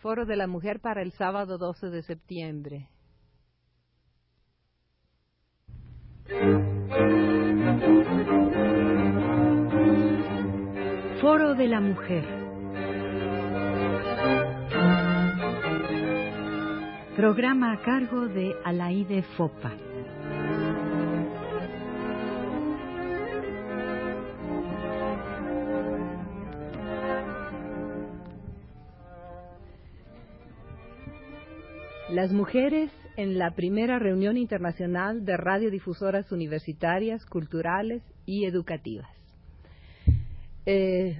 Foro de la Mujer para el sábado 12 de septiembre. Foro de la Mujer. Programa a cargo de Alaide Fopa. Las mujeres en la primera reunión internacional de radiodifusoras universitarias, culturales y educativas. Eh,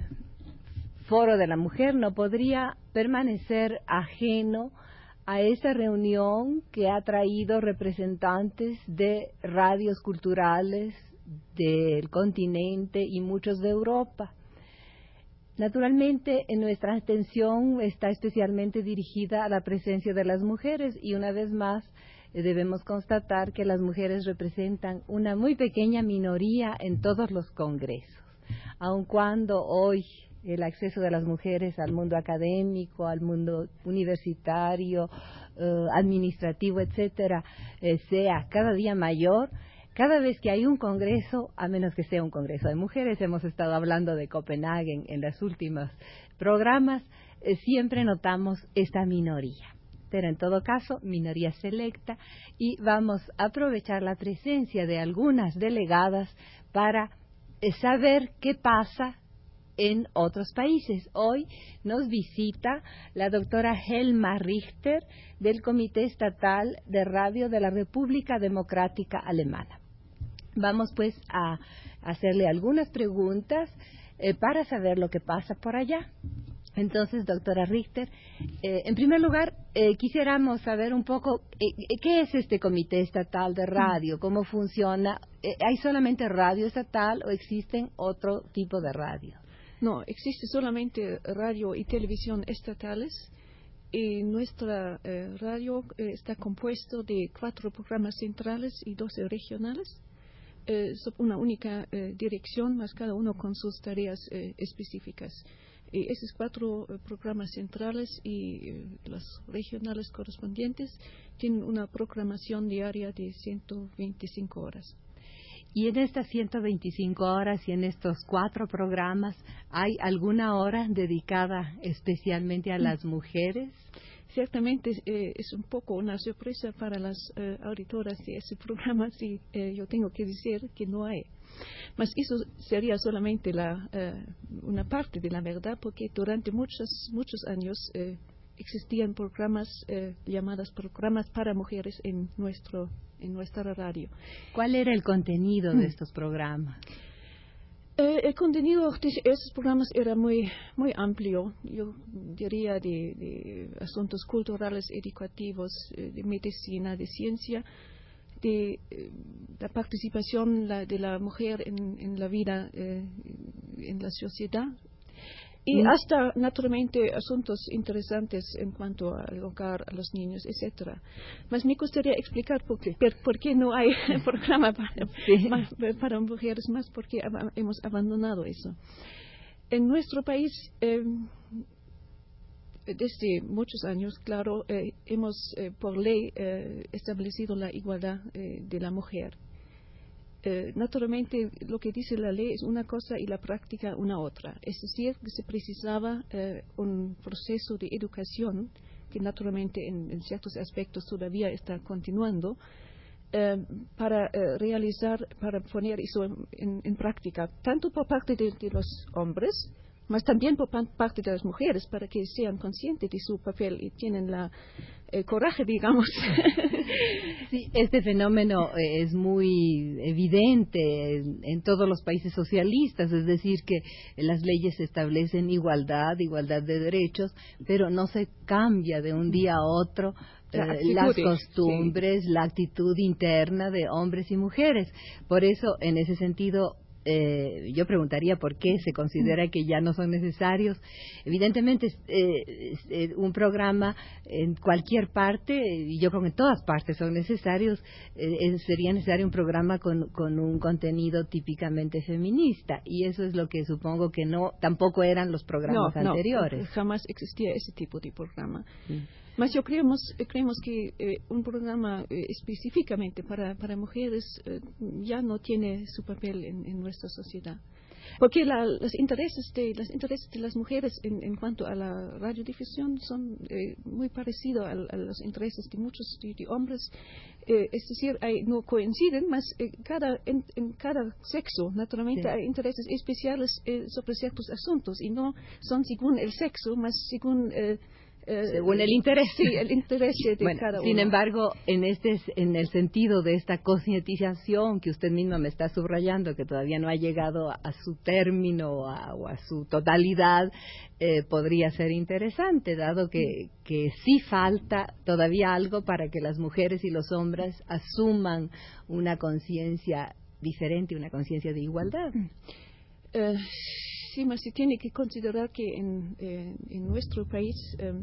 Foro de la Mujer no podría permanecer ajeno a esta reunión que ha traído representantes de radios culturales del continente y muchos de Europa. Naturalmente, en nuestra atención está especialmente dirigida a la presencia de las mujeres y una vez más eh, debemos constatar que las mujeres representan una muy pequeña minoría en todos los congresos, aun cuando hoy el acceso de las mujeres al mundo académico, al mundo universitario, eh, administrativo, etcétera, eh, sea cada día mayor, cada vez que hay un congreso, a menos que sea un congreso de mujeres, hemos estado hablando de Copenhague en los últimos programas, eh, siempre notamos esta minoría. Pero en todo caso, minoría selecta, y vamos a aprovechar la presencia de algunas delegadas para eh, saber qué pasa en otros países. Hoy nos visita la doctora Helma Richter del Comité Estatal de Radio de la República Democrática Alemana. Vamos pues a hacerle algunas preguntas eh, para saber lo que pasa por allá. Entonces, doctora Richter, eh, en primer lugar, eh, quisiéramos saber un poco qué es este comité estatal de radio, cómo funciona. ¿Hay solamente radio estatal o existen otro tipo de radio? No, existe solamente radio y televisión estatales y nuestra radio está compuesto de cuatro programas centrales y doce regionales eh, una única eh, dirección, más cada uno con sus tareas eh, específicas. Y esos cuatro programas centrales y los regionales correspondientes tienen una programación diaria de 125 horas. Y en estas 125 horas y en estos cuatro programas, ¿hay alguna hora dedicada especialmente a mm. las mujeres? Ciertamente eh, es un poco una sorpresa para las eh, auditoras de ese programa, si eh, yo tengo que decir que no hay. Mas eso sería solamente la, una parte de la verdad, porque durante muchos, muchos años existían programas llamados programas para mujeres en, nuestro, en nuestra radio. ¿Cuál era el contenido de mm. estos programas? Eh, el contenido de esos programas era muy, muy amplio, yo diría de, asuntos culturales, educativos, eh, de medicina, de ciencia, de eh, la participación de la mujer en, la vida en la sociedad, y hasta naturalmente asuntos interesantes en cuanto al hogar, a los niños, etcétera. Mas me gustaría explicar por qué, por qué no hay programa para, mujeres más porque hemos abandonado eso. En nuestro país em, desde muchos años, claro, eh, hemos eh, por ley eh, establecido la igualdad de la mujer eh, naturalmente lo que dice la ley es una cosa y la práctica una otra. Es decir, que se precisaba eh, un proceso de educación que naturalmente en, ciertos aspectos todavía está continuando eh, para realizar, para poner eso en, práctica, tanto por parte de, de los hombres, mas también por parte de las mujeres, para que sean conscientes de su papel y tienen la el coraje, digamos. Sí, este fenómeno eh, es muy evidente en, todos los países socialistas, es decir, que las leyes establecen igualdad, igualdad de derechos, pero no se cambia de un día a otro eh, las costumbres, la actitud interna de hombres y mujeres. Por eso, en ese sentido, eh, yo preguntaría por qué se considera que ya no son necesarios. Evidentemente, eh, un programa en cualquier parte, y yo creo que en todas partes son necesarios, eh, sería necesario un programa con, con, un contenido típicamente feminista, y eso es lo que supongo que no, tampoco eran los programas anteriores. No, jamás existía ese tipo de programa. Mas yo creemos, creemos que eh, un programa eh, específicamente para, para mujeres eh, ya no tiene su papel en, en nuestra sociedad. Porque la, los, intereses de, los intereses de las mujeres en, en cuanto a la radiodifusión son muy parecidos a, a, los intereses de muchos de, de hombres. es decir, hay, no coinciden, mas cada, en, en, cada sexo, naturalmente, sí. hay intereses especiales sobre ciertos asuntos y no son según el sexo, mas según eh, según el interés. Sí, el interés de cada uno. Sin embargo, en este en el sentido de esta concientización que usted misma me está subrayando, que todavía no ha llegado a, su término o a su totalidad, eh, podría ser interesante, dado que, que sí falta todavía algo para que las mujeres y los hombres asuman una conciencia diferente, una conciencia de igualdad. Uh, sí, mas se tiene que considerar que en, eh, en nuestro país eh,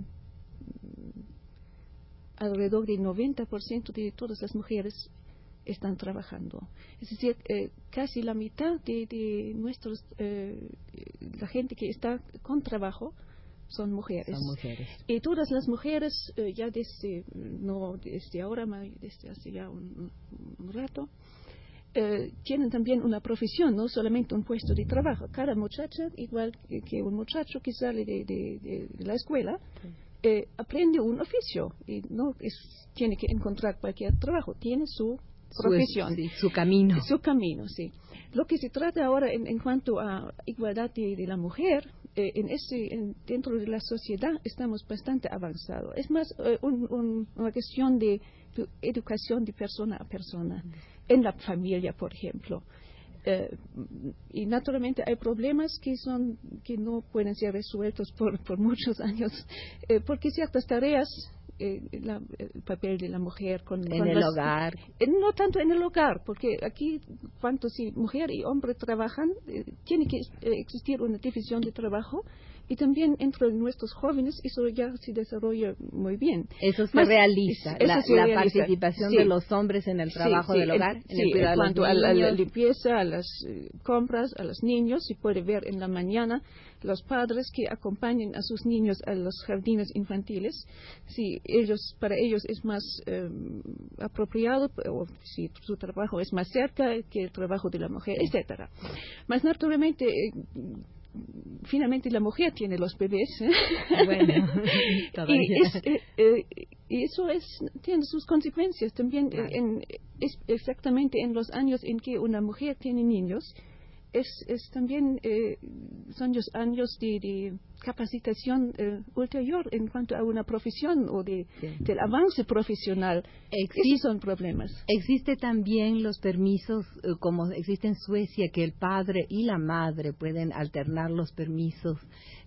alrededor del 90% de todas las mujeres están trabajando. Es decir, eh, casi la mitad de, de nuestros, eh, la gente que está con trabajo son mujeres. Son mujeres. Y todas las mujeres, eh, ya desde, no desde ahora, desde hace ya un, un rato, eh, tienen también una profesión, no solamente un puesto de trabajo. Cada muchacha, igual que, que un muchacho que sale de, de, de la escuela, sí eh, aprende un oficio y no es, tiene que encontrar cualquier trabajo, tiene su profesión. Su, sí, su camino. Su camino, sí. Lo que se trata ahora en, en cuanto a igualdad de, de la mujer, eh, en ese, en, dentro de la sociedad estamos bastante avanzados. Es más eh, un, un, una cuestión de, de, educación de persona a persona, mm. en la familia, por ejemplo. Eh, y naturalmente hay problemas que son que no pueden ser resueltos por, por muchos años eh, porque ciertas tareas eh, la, el papel de la mujer con, en con el las, hogar. Eh, no tanto en el hogar porque aquí cuanto si mujer y hombre trabajan eh, tiene que existir una división de trabajo y también entre nuestros jóvenes eso ya se desarrolla muy bien. Eso se Más, realiza, eso la, se la realiza. participación sí. de los hombres en el trabajo sí, del hogar, en, en el en cuanto a niños. la, limpieza, a las eh, compras, a los niños, se puede ver en la mañana los padres que acompañan a sus niños a los jardines infantiles, si ellos, para ellos es más eh, apropiado, o si su trabajo es más cerca que el trabajo de la mujer, etcétera. Más naturalmente, eh, finalmente la mujer tiene los bebés. ¿eh? Bueno, y, es, eh, eh, y, eso es, tiene sus consecuencias también claro. en, es exactamente en los años en que una mujer tiene niños es, es también eh, son los años de, de capacitación eh, ulterior en cuanto a una profesión o de, sí. del avance profesional. Existe, Esos son problemas. Existe también los permisos, eh, como existe en Suecia, que el padre y la madre pueden alternar los permisos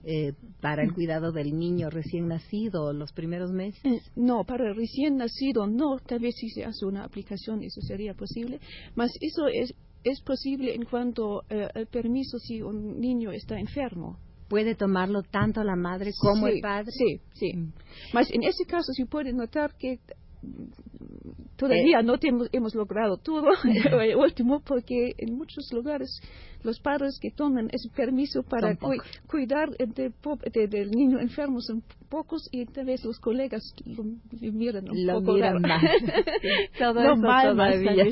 eh, para el cuidado del niño recién nacido los primeros meses. No, para el recién nacido no, tal vez si se hace una aplicación eso sería posible, mas eso es es posible en cuanto eh, al permiso si un niño está enfermo. ¿Puede tomarlo tanto la madre como sí, el padre? Sí, sí. Mm. Mas en ese caso se puede notar que todavía eh. no hemos, hemos, logrado todo último porque en muchos lugares los padres que toman ese permiso para cu cuidar de, de, del niño enfermo son pocos y tal vez los colegas lo, lo miran un lo poco miran más. Todo no eso mal, todavía.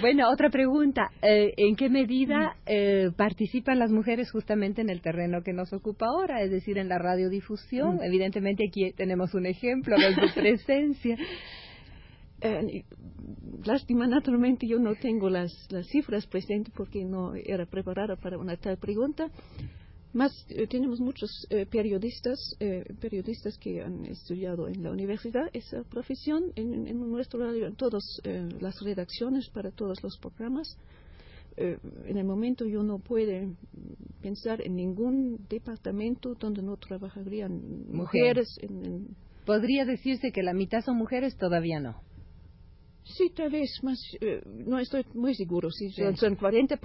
Bueno, otra pregunta. Eh, ¿En qué medida eh, participan las mujeres justamente en el terreno que nos ocupa ahora, es decir, en la radiodifusión? Mm. Evidentemente aquí tenemos un ejemplo de su presencia. Eh, lástima, naturalmente yo no tengo las, las cifras presentes porque no era preparada para una tal pregunta. Más eh, tenemos muchos eh, periodistas, eh, periodistas que han estudiado en la universidad esa profesión en, en nuestro radio, en todas las redacciones para todos los programas. En el momento yo no puedo pensar en ningún departamento donde no trabajarían mujeres. En, en Podría decirse que la mitad son mujeres, todavía no. Sí, tal vez más, eh, no estoy muy seguro si son, son 40%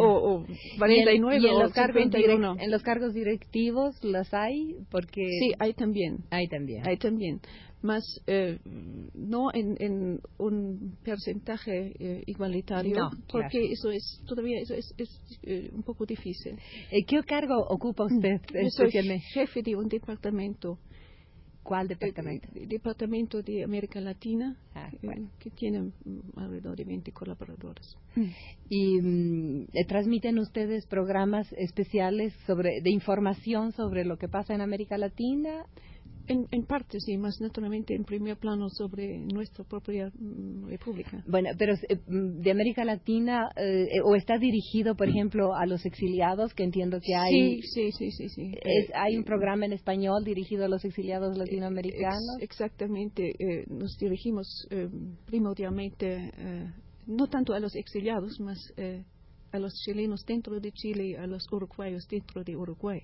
o, o 49 ¿Y en, o los cargos 51. direct- en los cargos directivos los hay porque Sí, hay también. hay también. Hay también. Más, eh, no en, en un porcentaje eh, igualitario, No, porque claro. eso es, todavía eso es, es eh, un poco difícil. ¿Qué cargo ocupa usted Yo soy jefe de un departamento, ¿Cuál eh, departamento? eh, departamento de América Latina, Ah, eh, bueno. que tiene mm, alrededor de 20 colaboradores. ¿Y mm, eh, transmiten ustedes programas especiales sobre de información sobre lo que pasa en América Latina? En, en parte, sí, más naturalmente en primer plano sobre nuestra propia mm, república. Bueno, pero eh, mm, de América Latina eh, eh, o está dirigido, por ejemplo, a los exiliados, que entiendo que hay Sí, sí, sí, sí. sí. es- Eh, hay un programa en español dirigido a los exiliados latinoamericanos. Ex- exactamente. eh, nos dirigimos eh, primordialmente, eh, no tanto a los exiliados, más eh, a los chilenos dentro de Chile, a los uruguayos dentro de Uruguay.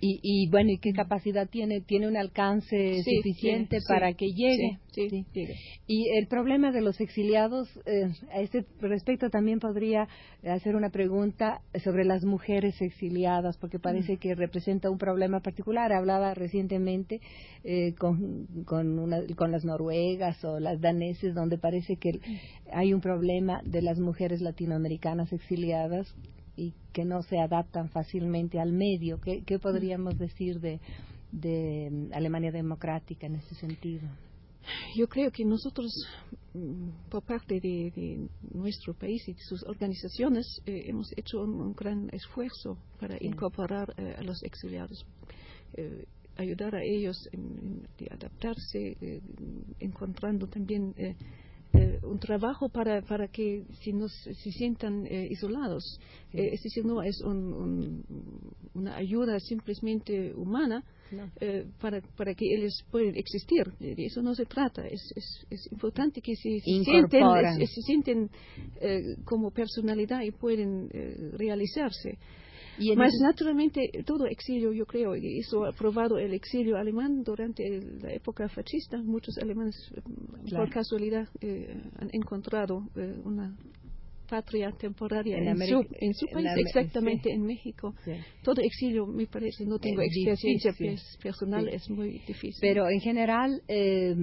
Y, y bueno, ¿y qué capacidad tiene? ¿Tiene un alcance Sí, suficiente sí, para sí, que llegue? Sí, sí. Y el problema de los exiliados, eh, a este respecto también podría hacer una pregunta sobre las mujeres exiliadas, porque parece que representa un problema particular. Hablaba recientemente eh, con, con, una- con las noruegas o las daneses, donde parece que hay un problema de las mujeres latinoamericanas exiliadas y que no se adaptan fácilmente al medio. ¿Qué, qué podríamos decir de, de mm, Alemania democrática en ese sentido? Yo creo que nosotros, mm, por parte de, de nuestro país y de sus organizaciones, eh, hemos hecho un, un gran esfuerzo para Sí. incorporar eh, a los exiliados, eh, ayudar a ellos en, en- de adaptarse, encontrando también eh, eh, un trabajo para, para que si no se sientan eh, isolados. Sí. Eh, es decir, no es un- un- una ayuda simplemente humana, No. eh, para, para que ellos puedan existir. De eso no se trata. Es, es, es importante que se, sienten, se sienten eh, como personalidad y pueden eh, realizarse. Y Más naturalmente, todo exilio, yo creo, y eso ha probado el exilio alemán durante la época fascista. Muchos alemanes, eh, Claro. por casualidad, eh, han encontrado eh, una patria temporaria En en, América- su, en su en país, Am- exactamente sí. en México. Sí. Todo exilio, me parece, no tengo Es experiencia difícil. pers- personal, Sí. es muy difícil. Pero en general eh,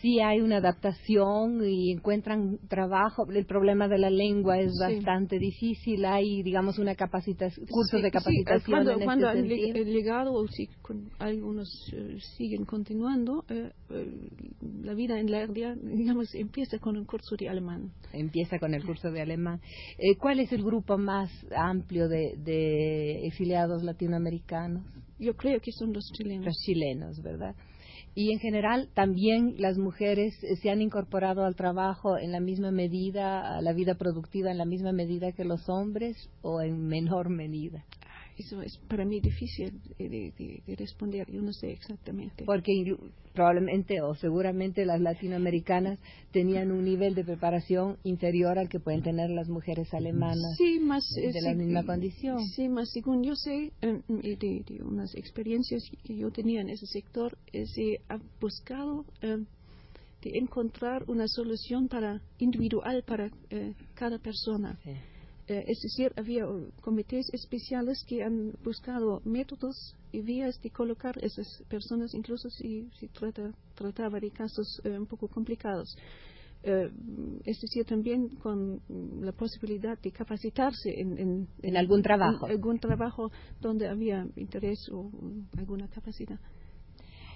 sí hay una adaptación y encuentran trabajo. El problema de la lengua es bastante difícil. Hay, digamos, una capacitación, cursos de capacitación cuando, en cuando este han sentido. llegado, o si con- algunos eh, siguen continuando, eh, eh, la vida en la digamos, empieza con un curso de alemán. Empieza con el curso de alemán. Eh, ¿Cuál es el grupo más amplio de, de exiliados latinoamericanos? Yo creo que son los chilenos. Los chilenos, ¿verdad? Y en general también las mujeres eh, se han incorporado al trabajo en la misma medida, a la vida productiva en la misma medida que los hombres o en menor medida. Eso es para mí difícil de, de- de- de responder, yo no sé exactamente. Porque probablemente o seguramente las latinoamericanas tenían un nivel de preparación inferior al que pueden tener las mujeres alemanas. Sí, más eh, de la sí, misma condición. Sí, más según yo sé, eh, y de, de unas experiencias que yo tenía en ese sector, eh, se ha buscado eh, de encontrar una solución para individual para eh, cada persona. Sí. Eh, es decir, había uh, comités especiales que han buscado métodos y vías de colocar esas personas, incluso si trata, trataba de casos eh, un poco complicados. Eh, es decir, también con mm, la posibilidad de capacitarse en, en, En algún trabajo. en algún trabajo donde había interés o mm, alguna capacidad.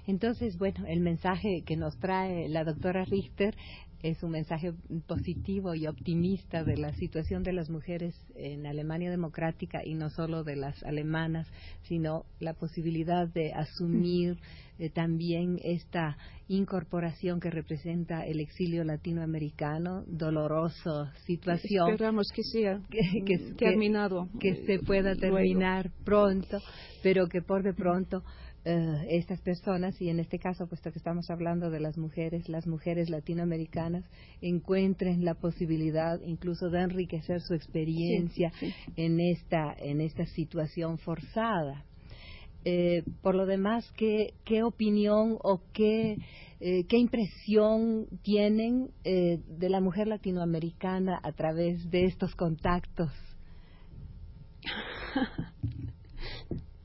Entonces, bueno, el mensaje que nos trae la doctora Richter es un mensaje positivo y optimista de la situación de las mujeres en Alemania democrática y no solo de las alemanas, sino la posibilidad de asumir eh, también esta incorporación que representa el exilio latinoamericano, dolorosa situación Esperamos que sea que- que- mm, terminado. que eh, se pueda luego. terminar pronto, pero que por de pronto eh, estas personas, y en este caso, puesto que estamos hablando de las mujeres, las mujeres latinoamericanas, encuentren la posibilidad incluso de enriquecer su experiencia Sí, sí. en esta en esta situación forzada. Eh, por lo demás, ¿qué, qué opinión o qué, eh, qué impresión tienen eh, de la mujer latinoamericana a través de estos contactos?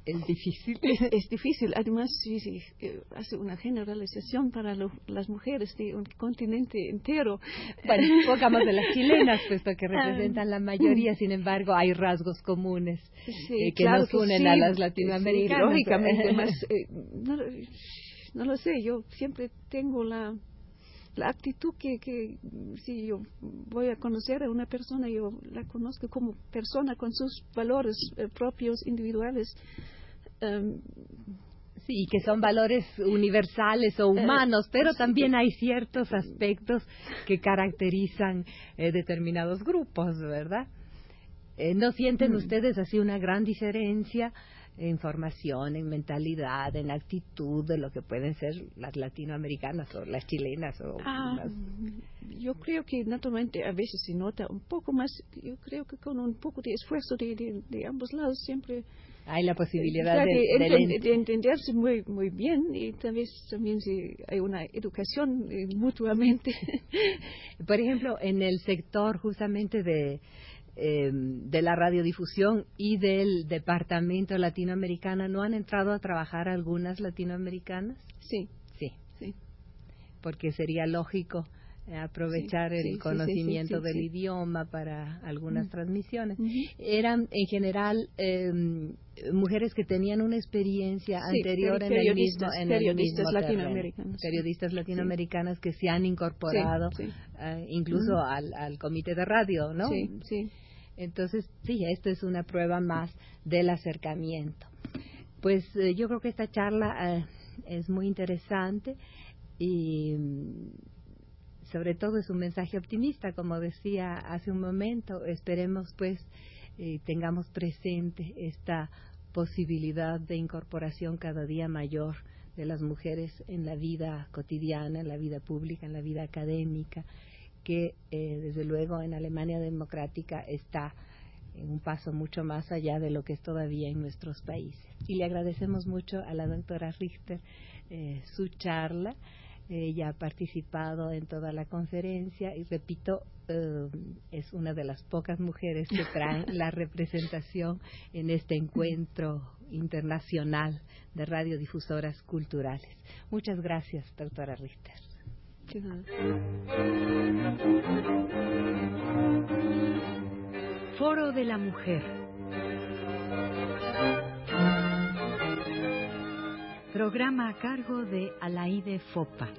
es difícil. Es, difícil. Además, sí, sí, eh, hace una generalización para las mujeres de un continente entero. Bueno, pongamos de las chilenas, puesto que ah. representan la mayoría, sin embargo, hay rasgos comunes eh, que nos unen a las latinoamericanas. lógicamente, más, eh, no, lo sé, yo siempre tengo la la actitud que, que si yo voy a conocer a una persona, yo la conozco como persona con sus valores propios, individuales. Em, sí, que son valores universales o eh, humanos, pero también hay ciertos aspectos que caracterizan eh, determinados grupos, ¿verdad? Eh, ¿No sienten mm. ustedes así una gran diferencia en formación, en mentalidad, en actitud de lo que pueden ser las latinoamericanas o las chilenas? O ah, Yo creo que naturalmente a veces se nota un poco más, yo creo que con un poco de esfuerzo de, de ambos lados siempre hay la posibilidad de, entenderse muy muy bien y también también si hay una educación eh, mutuamente por ejemplo en el sector justamente de eh, de la radiodifusión y del departamento latinoamericano no han entrado a trabajar algunas latinoamericanas sí. Sí. Sí. Porque sería lógico aprovechar el conocimiento del idioma para algunas transmisiones. Eran en general em, mujeres que tenían una experiencia anterior en el mismo en periodistas latinoamericanos periodistas latinoamericanas que se han incorporado eh, incluso al, al comité de radio no sí sí entonces sí esto es una prueba más del acercamiento pues eh, yo creo que esta charla eh, es muy interesante y sobre todo es un mensaje optimista, como decía hace un momento. Esperemos, pues, eh, tengamos presente esta posibilidad de incorporación cada día mayor de las mujeres en la vida cotidiana, en la vida pública, en la vida académica, que eh, desde luego en Alemania democrática está en un paso mucho más allá de lo que es todavía en nuestros países. Y le agradecemos mucho a la doctora Richter eh, su charla. Ella ha participado en toda la conferencia y repito, eh, es una de las pocas mujeres que traen la representación en este encuentro internacional de radiodifusoras culturales. Muchas gracias, doctora Richter. Foro de la Mujer. Programa a cargo de Alaide Fopa.